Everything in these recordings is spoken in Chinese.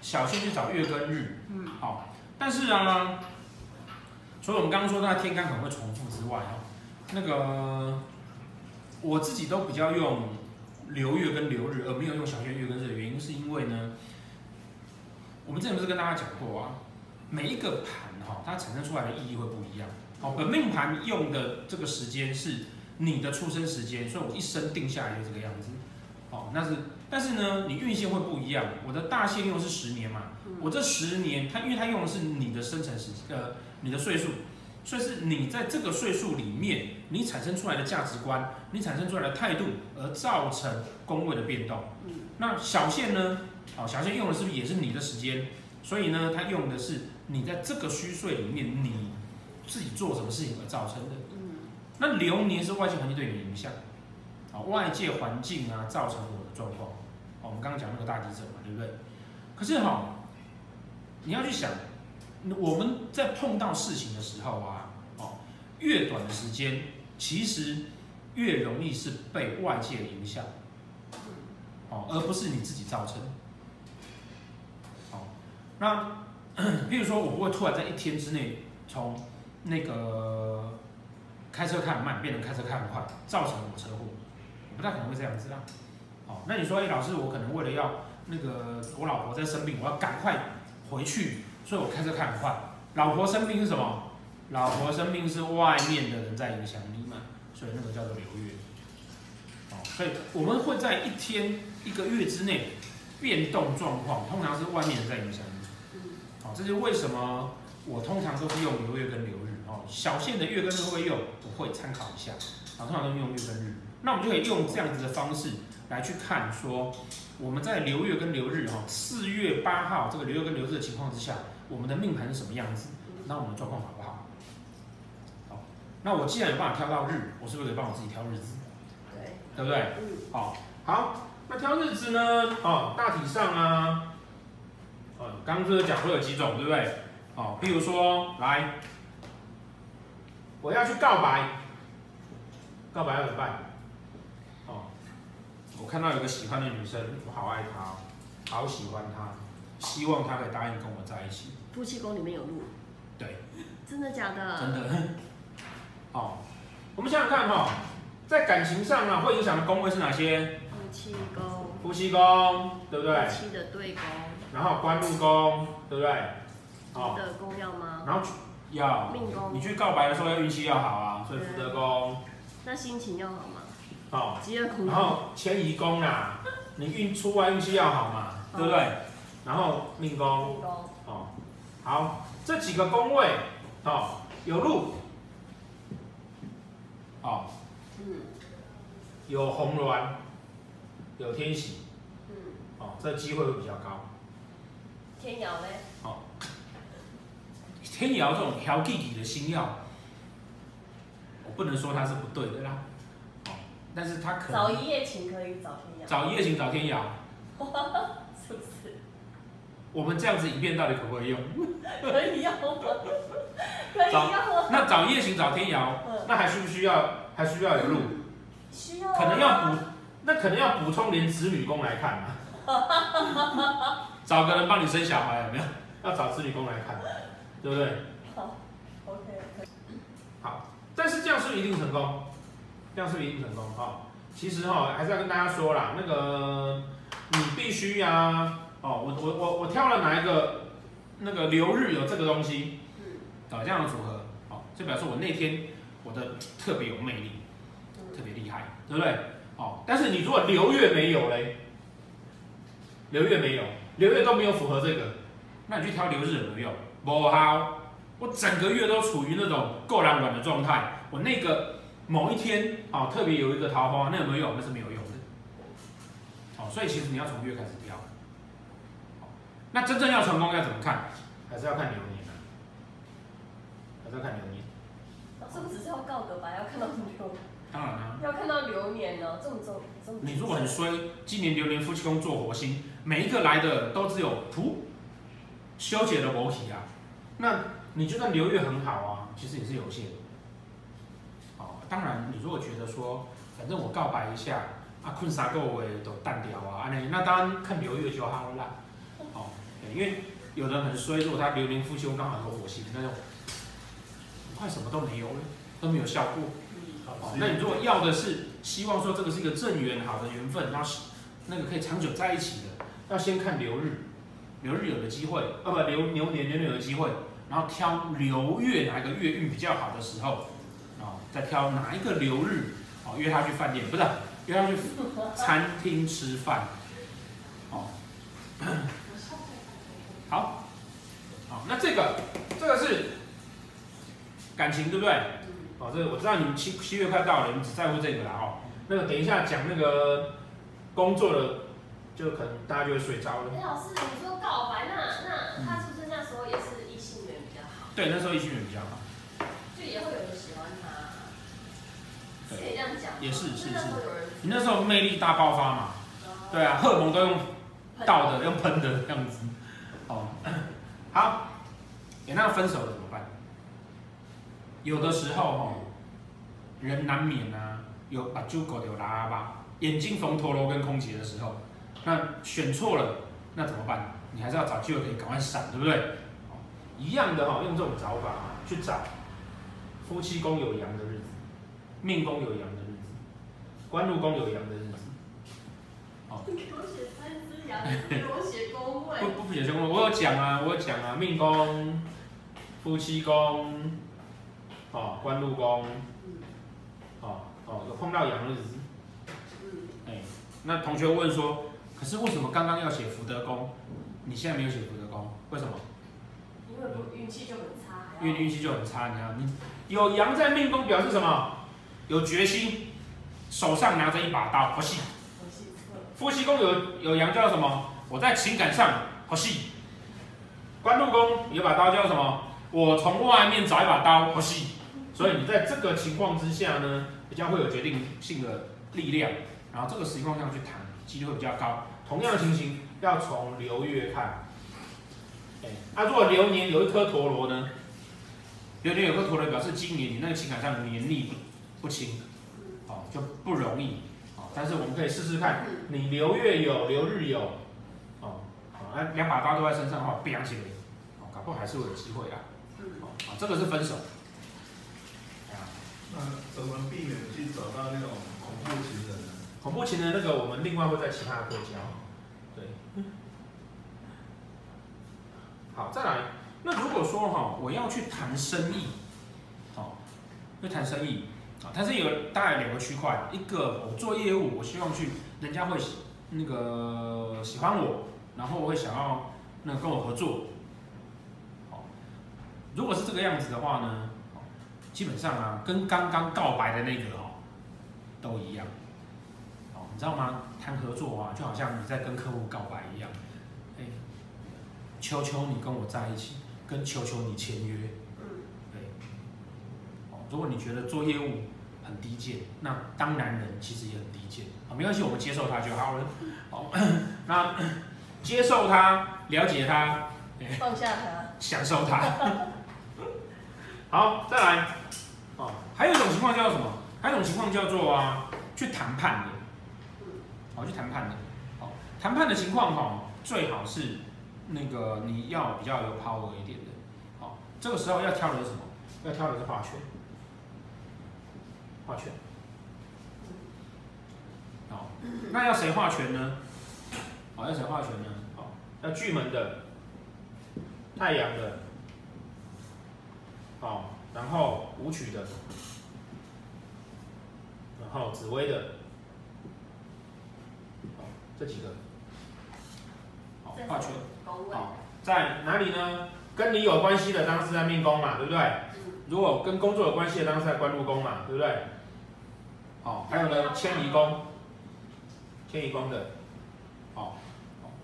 小限去找月跟日，嗯，好，但是啊，除了我们刚刚说那天干可能会重复之外哦，那个我自己都比较用流月跟流日，而没有用小限月跟日的原因，是因为呢，我们之前不是跟大家讲过啊，每一个盘哈，它产生出来的意义会不一样。好，本命盘用的这个时间是你的出生时间，所以我一生定下来就这个样子。好，那是，但是呢，你运线会不一样。我的大限用的是十年嘛，我这十年，它因为它用的是你的生辰时，呃，你的岁数，所以是你在这个岁数里面，你产生出来的价值观，你产生出来的态度，而造成宫位的变动。那小限呢？哦，小限用的是不是也是你的时间？所以呢，它用的是你在这个虚岁里面，你自己做什么事情而造成的。那流年是外界环境对你的影响，外界环境啊造成我的状况。我们刚刚讲那个大地震嘛，对不对？可是哈，你要去想，我们在碰到事情的时候啊，哦，越短的时间，其实越容易是被外界影响，哦，而不是你自己造成。好，那 譬如说，我不会突然在一天之内从那个开车开很慢变成开车开很快，造成我车祸，不太可能会这样子啦。好，那你说，哎，老师，我可能为了要那个我老婆在生病，我要赶快回去，所以我开车开很快。老婆生病是什么？老婆生病是外面的人在影响你嘛，所以那个叫做流月。哦，所以我们会在一天一个月之内变动状况，通常是外面人在影响你。好，这是为什么？我通常都是用流月跟流日哦，小限的月跟日会用？我会参考一下啊，通常都是用月跟日。那我们就可以用这样子的方式来去看，说我们在流月跟流日哈，四月八号这个流月跟流日的情况之下，我们的命盘是什么样子？那我们的状况好不好？好，那我既然有办法挑到日，我是不是可以帮我自己挑日子？对，对不对？嗯，好，好，那挑日子呢？哦，大体上啊，哦，刚刚这个讲会有几种，对不对？哦，比如说，来，我要去告白，告白要怎么办？哦，我看到有个喜欢的女生，我好爱她，好喜欢她，希望她可以答应跟我在一起。夫妻宫里面有路，对，真的假的？真的。哦，我们想想看哈、哦，在感情上啊，会影响的宫位是哪些？夫妻宫，夫妻宫，对不对？夫妻的对宫，然后官禄宫，对不对？福德宫要吗？然后要命宫，你去告白的时候要运气要好啊，所以福德宫。那心情要好吗？好。吉厄宫。然后迁移宫啊，你运出外运气要好嘛，对不对？然后命宫。哦，好，这几个宫位，哦，有禄，哦，嗯，有红鸾，有天喜，嗯，哦，这机会会比较高。天姚呢？哦，天姚这种挑弟弟的星曜，我不能说它是不对的啦，哦，但是他可能找一夜情可以找天涯，找一夜情找天涯，是不是？我们这样子影片到底可不可以用？可以用吗？可以用吗？那找一夜情找天姚，那还需不需要？还需要有路？需要。可能要补，那可能要补充连子女宫来看啊。找个人帮你生小孩有没有？要找子女宫来看，对不对？好，OK。好，但是这样是不是一定成功？这样是不是一定成功？哈，其实哈还是要跟大家说啦，那个你必须呀、啊，哦，我我我我挑了哪一个那个流日有这个东西，啊，这样的组合，哦，就表示我那天我的特别有魅力，特别厉害，对不对？哦，但是你如果流月没有嘞，流月没有。流月都没有符合这个，那你去挑流日有没有用？不好，我整个月都处于那种够冷暖的状态。我那个某一天啊、哦，特别有一个桃花，那有没有用？那是没有用的。哦，所以其实你要从月开始挑。那真正要成功要怎么看？还是要看流年啊？还是要看流年？老师不只是要告个白，要看到流年。当然啦，要看到流年呢，这么重，这么。你如果很衰，今年流年夫妻宫坐火星，每一个来的都只有噗，修解的磨皮啊，那你就算流月很好啊，其实也是有限。哦，当然，你如果觉得说，反正我告白一下啊，困三个月都淡掉啊，安尼，那当然看流月就好啦。哦，因为有人很衰，如果他流年夫妻宫刚好有火星，那就快什么都没有了，都没有效果。哦，那你如果要的是希望说这个是一个正缘好的缘分，然后那个可以长久在一起的，要先看流日，流日有的机会，啊不流牛年流年有的机会，然后挑流月哪一个月运比较好的时候，哦，再挑哪一个流日，哦约他去饭店，不是约他去餐厅吃饭，哦，好，好，那这个这个是感情对不对？哦，这个我知道你们七七月快到了，你们只在乎这个啦哦。那个等一下讲那个工作的，就可能大家就会睡着了。哎，老师，你说告白，那那他是不是那时候也是异性缘比较好？对，那时候异性缘比较好。就也会有人喜欢他。可以这样讲。也是是是。你那时候魅力大爆发嘛？对啊，荷尔蒙都用倒的，用喷的这样子。哦，好。哎，那分手了怎么办？有的时候哦，人难免啊，有把猪狗有拉吧，眼睛缝陀螺跟空姐的时候，那选错了，那怎么办？你还是要找机会可以赶快闪，对不对？一样的哈，用这种找法去找夫妻宫有阳的日子，命宫有阳的官禄宫有阳的日子。哦，你 给我写三只羊，给我写宫位。不不写宫位，我有讲啊，我有讲啊，命宫、夫妻宫。哦，官禄宫，哦哦，有碰到阳日子，哎，那同学问说，可是为什么刚刚要写福德宫，你现在没有写福德宫，为什么？因为我运气就很差。因为运气就很差，你看，你有阳在命宫表示什么？有决心，手上拿着一把刀，好戏。夫妻宫有有阳叫什么？我在情感上好戏。官禄宫有把刀叫什么？我从外面找一把刀，好戏。所以你在这个情况之下呢，比较会有决定性的力量，然后这个情况下去谈，几率会比较高。同样的情形要从流月看，哎，那如果流年有一颗陀螺呢？流年有颗陀螺表示今年你那个情感上的年力不轻，哦，就不容易，哦，但是我们可以试试看，你留月有，留日有，哦，好，两把刀都在身上的话，飙起来，哦，搞不好还是会有机会啊，哦，啊，这个是分手。那怎么避免去找到那种恐怖情人呢？恐怖情人那个，我们另外会在其他的课教。对。好，再来。那如果说哈，我要去谈生意，好，要谈生意，啊，它是有大概两个区块，一个我做业务，我希望去人家会那个喜欢我，然后我会想要那个跟我合作。好，如果是这个样子的话呢？基本上啊，跟刚刚告白的那个哦，都一样，哦，你知道吗？谈合作啊，就好像你在跟客户告白一样，哎，求求你跟我在一起，跟求求你签约，对，哦，如果你觉得做业务很低贱，那当男人其实也很低贱，啊，没关系，我们接受他就好。了，好，那接受他，了解他，放下他，享受他。好，再来，哦，还有一种情况叫做什么？还有一种情况叫做啊，去谈判的，哦，去谈判的，哦，谈判的情况哈、哦，最好是那个你要比较有 power 一点的，哦，这个时候要挑的是什么？要挑的是化权，化权，好，那要谁画权呢？好，要谁画权呢？好，要巨门的，太阳的。好、哦，然后武曲的，然后紫薇的，好，这几个，好，画权，好，在哪里呢？跟你有关系的当然是在命宫嘛，对不对？如果跟工作有关系的当然是在官禄宫嘛，对不对？好，还有呢，迁移宫，迁移宫的，哦，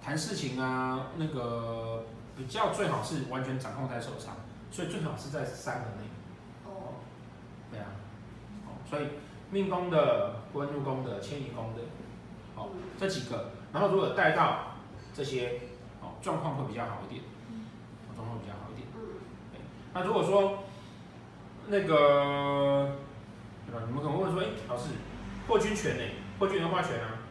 谈事情啊，那个比较最好是完全掌控在手上。所以最好是在三个内。哦。对啊。哦，所以命宫的、官禄宫的、迁移宫的，哦，这几个，然后如果带到这些，哦，状况会比较好一点。状况会比较好一点。对。那如果说那个，对吧？你们可能会说，哎，老师，破军权呢？破军的化权啊，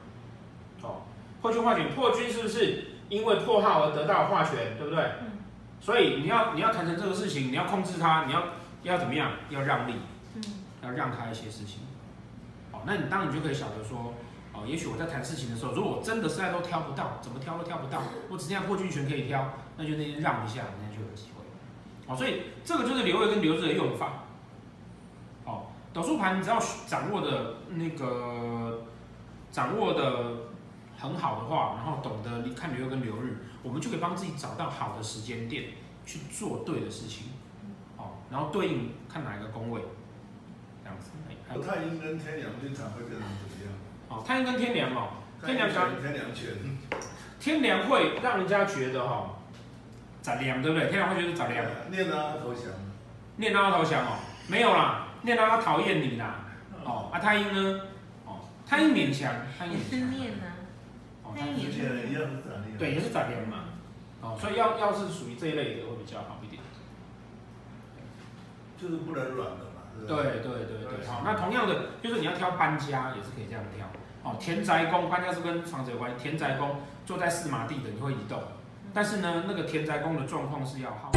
哦，破军化权，破军是不是因为破耗而得到化权，对不对？嗯。所以你要你要谈成这个事情，你要控制它，你要要怎么样？要让利，嗯，要让他一些事情。哦，那你当然你就可以晓得说，哦，也许我在谈事情的时候，如果我真的实在都挑不到，怎么挑都挑不到，我只剩下破军权可以挑，那就那天让一下，那就有机会。哦，所以这个就是留位跟流日的用法。好，斗数盘你只要掌握的那个掌握的很好的话，然后懂得看流月跟流日，我们就可以帮自己找到好的时间点去做对的事情。哦，然后对应看哪一个宫位，这样子。不太阴跟天梁经常会变成怎么样？哦，太阴跟天梁哦，天梁讲天梁权，天梁会让人家觉得哈，杂念对不对？天梁会觉得杂念。念啊投降，念到他投降哦，没有啦，念到他讨厌你啦。哦，啊太阴呢？哦，太阴勉强，太阴也是念啊。哦，太阴也是一样是杂念。对，也是杂念嘛。哦，所以要要是属于这一类的会比较好一点。就是不能软的嘛。对对对对，好，那同样的就是你要挑搬家也是可以这样挑。哦，田宅宫搬家是跟房子有关，田宅宫坐在四马地的你会移动，但是呢，那个田宅宫的状况是要好。